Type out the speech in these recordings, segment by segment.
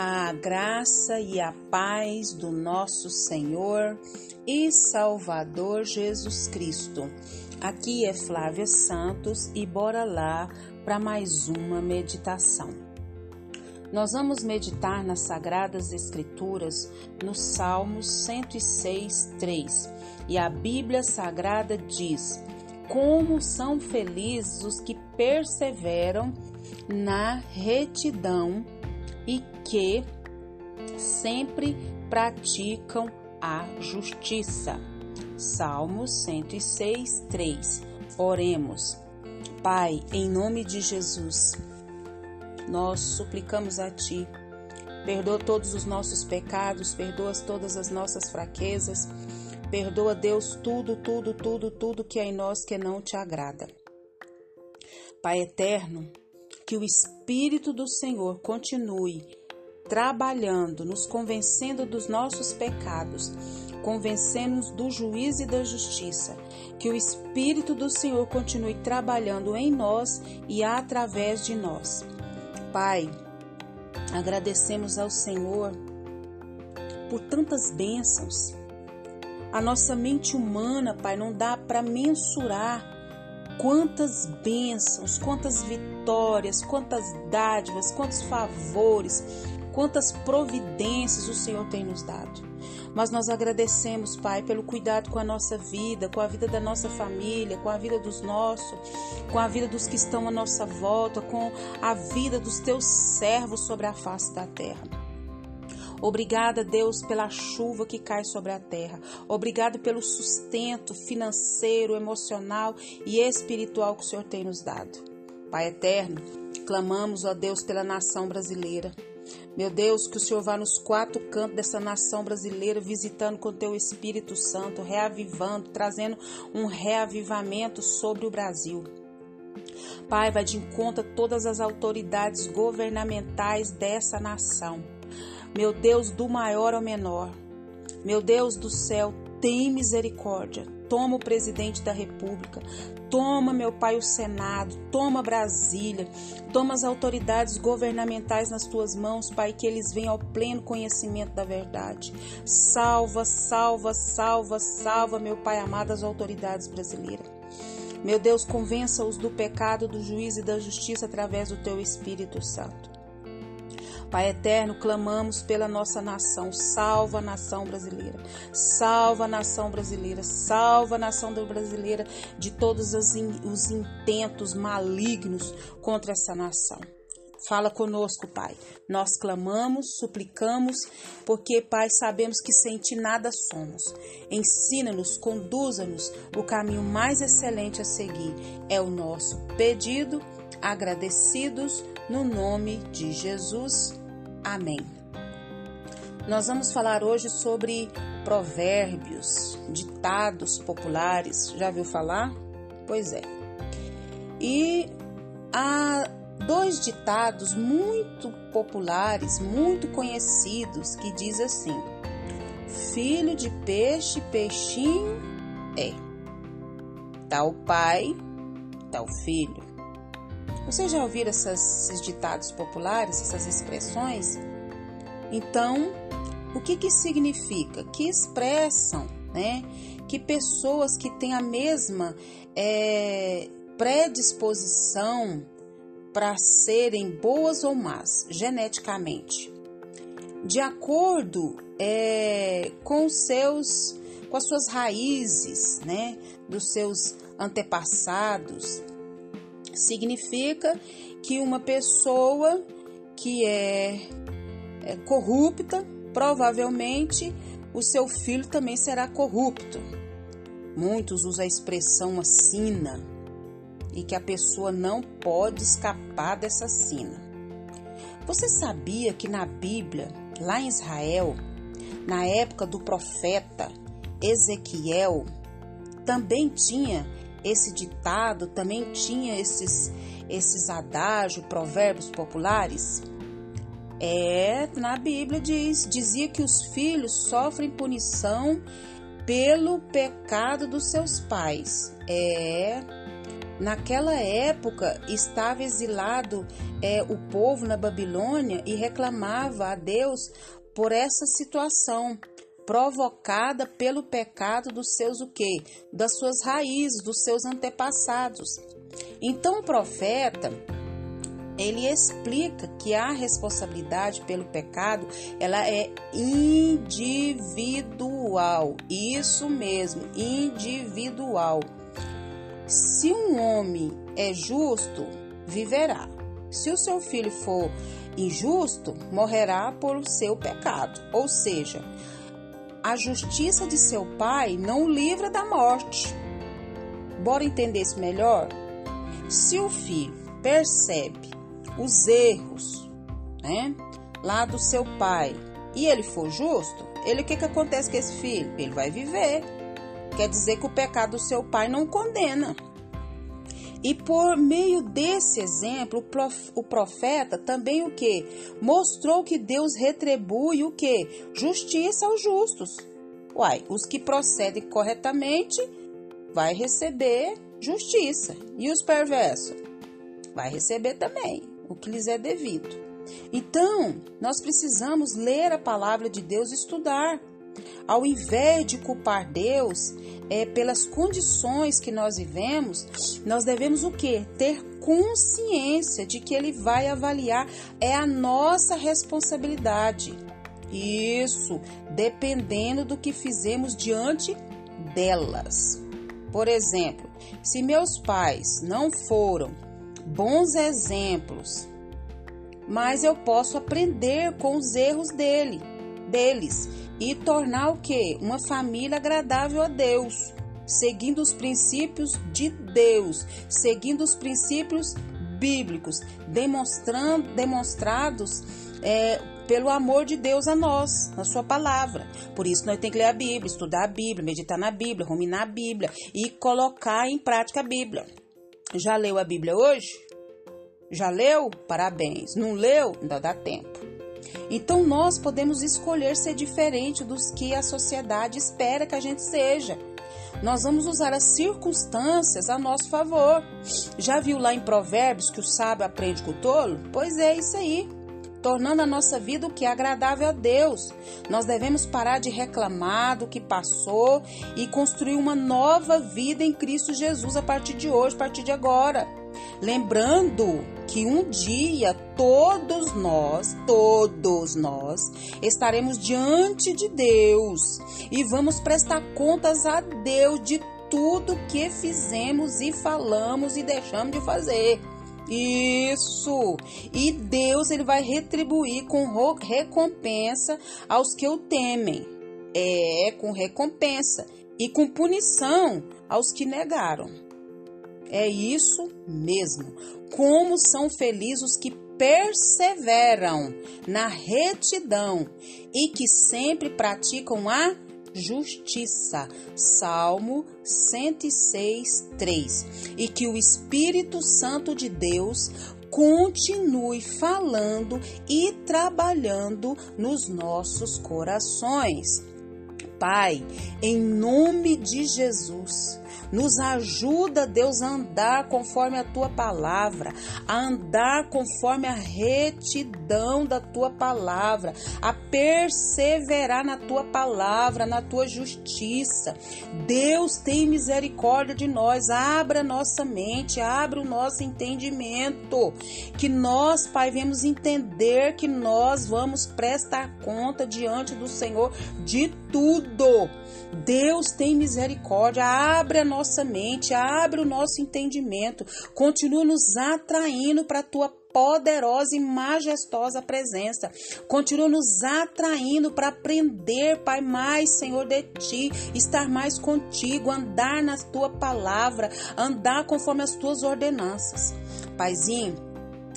A graça e a paz do nosso Senhor e Salvador Jesus Cristo. Aqui é Flávia Santos e bora lá para mais uma meditação. Nós vamos meditar nas Sagradas Escrituras no Salmo 106, 3. E a Bíblia Sagrada diz: Como são felizes os que perseveram na retidão e que sempre praticam a justiça. Salmos 106, 3. Oremos. Pai, em nome de Jesus, nós suplicamos a Ti. Perdoa todos os nossos pecados, perdoa todas as nossas fraquezas. Perdoa, Deus, tudo, tudo, tudo, tudo que é em nós que não te agrada. Pai eterno, que o Espírito do Senhor continue trabalhando, nos convencendo dos nossos pecados, convencendo-nos do juízo e da justiça. Que o Espírito do Senhor continue trabalhando em nós e através de nós. Pai, agradecemos ao Senhor por tantas bênçãos. A nossa mente humana, Pai, não dá para mensurar quantas bênçãos, quantas vitórias, quantas dádivas, quantos favores, quantas providências o Senhor tem nos dado. Mas nós agradecemos, Pai, pelo cuidado com a nossa vida, com a vida da nossa família, com a vida dos nossos, com a vida dos que estão à nossa volta, com a vida dos teus servos sobre a face da terra. Obrigada, Deus, pela chuva que cai sobre a terra. Obrigado pelo sustento financeiro, emocional e espiritual que o Senhor tem nos dado. Pai eterno, clamamos, ó Deus, pela nação brasileira. Meu Deus, que o Senhor vá nos quatro cantos dessa nação brasileira, visitando com teu Espírito Santo, reavivando, trazendo um reavivamento sobre o Brasil. Pai, vai de encontro a todas as autoridades governamentais dessa nação. Meu Deus, do maior ao menor. Meu Deus do céu, tem misericórdia. Toma o presidente da República, toma, meu Pai, o Senado, toma Brasília, toma as autoridades governamentais nas tuas mãos, Pai, que eles venham ao pleno conhecimento da verdade. Salva, salva, salva, salva, meu Pai amado, as autoridades brasileiras. Meu Deus, convença-os do pecado, do juízo e da justiça através do teu Espírito Santo. Pai eterno, clamamos pela nossa nação. Salva a nação brasileira. Salva a nação brasileira. Salva a nação brasileira de todos os intentos malignos contra essa nação. Fala conosco, Pai. Nós clamamos, suplicamos, porque, Pai, sabemos que sem Ti nada somos. Ensina-nos, conduza-nos o caminho mais excelente a seguir. É o nosso pedido, agradecidos no nome de Jesus. Amém. Nós vamos falar hoje sobre provérbios, ditados populares. Já viu falar? Pois é. E há dois ditados muito populares, muito conhecidos, que diz assim: Filho de peixe, peixinho é. Tal pai, tal filho. Vocês já ouviram essas, esses ditados populares, essas expressões? Então, o que que significa? Que expressam, né? Que pessoas que têm a mesma é, predisposição para serem boas ou más geneticamente, de acordo é, com seus, com as suas raízes, né? Dos seus antepassados, significa que uma pessoa que é, é corrupta, provavelmente o seu filho também será corrupto. Muitos usam a expressão assina e que a pessoa não pode escapar dessa sina. Você sabia que na Bíblia, lá em Israel, na época do profeta Ezequiel, também tinha esse ditado também tinha esses, esses adágios, provérbios populares? É, na Bíblia diz, dizia que os filhos sofrem punição pelo pecado dos seus pais. É, Naquela época estava exilado é, o povo na Babilônia e reclamava a Deus por essa situação provocada pelo pecado dos seus o quê? Das suas raízes, dos seus antepassados. Então o profeta ele explica que a responsabilidade pelo pecado ela é individual. Isso mesmo, individual. Se um homem é justo, viverá. Se o seu filho for injusto, morrerá por seu pecado. Ou seja, a justiça de seu pai não o livra da morte. Bora entender isso melhor? Se o filho percebe os erros, né, lá do seu pai, e ele for justo, ele o que que acontece com esse filho? Ele vai viver Quer dizer que o pecado do seu pai não condena. E por meio desse exemplo, o profeta também o que? Mostrou que Deus retribui o que? Justiça aos justos. Uai, os que procedem corretamente vai receber justiça. E os perversos? Vai receber também o que lhes é devido. Então, nós precisamos ler a palavra de Deus e estudar. Ao invés de culpar Deus é, pelas condições que nós vivemos, nós devemos o que? Ter consciência de que Ele vai avaliar, é a nossa responsabilidade. Isso, dependendo do que fizemos diante delas. Por exemplo, se meus pais não foram bons exemplos, mas eu posso aprender com os erros dele, deles e tornar o que? Uma família agradável a Deus, seguindo os princípios de Deus, seguindo os princípios bíblicos, demonstrando, demonstrados é, pelo amor de Deus a nós, na sua palavra. Por isso nós temos que ler a Bíblia, estudar a Bíblia, meditar na Bíblia, ruminar a Bíblia e colocar em prática a Bíblia. Já leu a Bíblia hoje? Já leu? Parabéns. Não leu? Ainda dá tempo. Então nós podemos escolher ser diferente dos que a sociedade espera que a gente seja. Nós vamos usar as circunstâncias a nosso favor. Já viu lá em Provérbios que o sábio aprende com o tolo? Pois é isso aí. Tornando a nossa vida o que é agradável a Deus. Nós devemos parar de reclamar do que passou e construir uma nova vida em Cristo Jesus a partir de hoje, a partir de agora. Lembrando que um dia todos nós, todos nós, estaremos diante de Deus e vamos prestar contas a Deus de tudo que fizemos e falamos e deixamos de fazer. Isso. E Deus ele vai retribuir com recompensa aos que o temem. É, com recompensa e com punição aos que negaram. É isso mesmo. Como são felizes os que perseveram na retidão e que sempre praticam a justiça. Salmo 106, 3. E que o Espírito Santo de Deus continue falando e trabalhando nos nossos corações. Pai, em nome de Jesus, nos ajuda, Deus, a andar conforme a tua palavra, a andar conforme a retidão da tua palavra, a perseverar na tua palavra, na tua justiça. Deus tem misericórdia de nós, abra nossa mente, abra o nosso entendimento, que nós, Pai, vemos entender que nós vamos prestar conta diante do Senhor de tudo. Deus tem misericórdia, abre a nossa mente, abre o nosso entendimento, continua nos atraindo para a tua poderosa e majestosa presença. Continua nos atraindo para aprender, Pai, mais, Senhor, de Ti, estar mais contigo, andar na Tua palavra, andar conforme as Tuas ordenanças. Paizinho,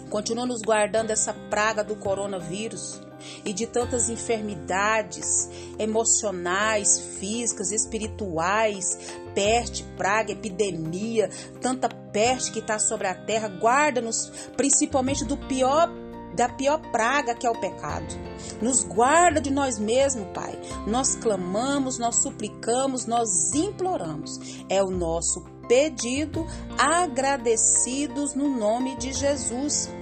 continua nos guardando dessa praga do coronavírus e de tantas enfermidades emocionais, físicas, espirituais, peste, praga, epidemia, tanta peste que está sobre a terra. Guarda-nos principalmente do pior da pior praga que é o pecado. Nos guarda de nós mesmos, Pai. Nós clamamos, nós suplicamos, nós imploramos. É o nosso pedido, agradecidos no nome de Jesus.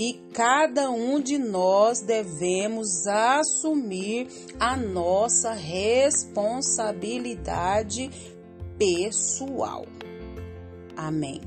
e cada um de nós devemos assumir a nossa responsabilidade pessoal. Amém.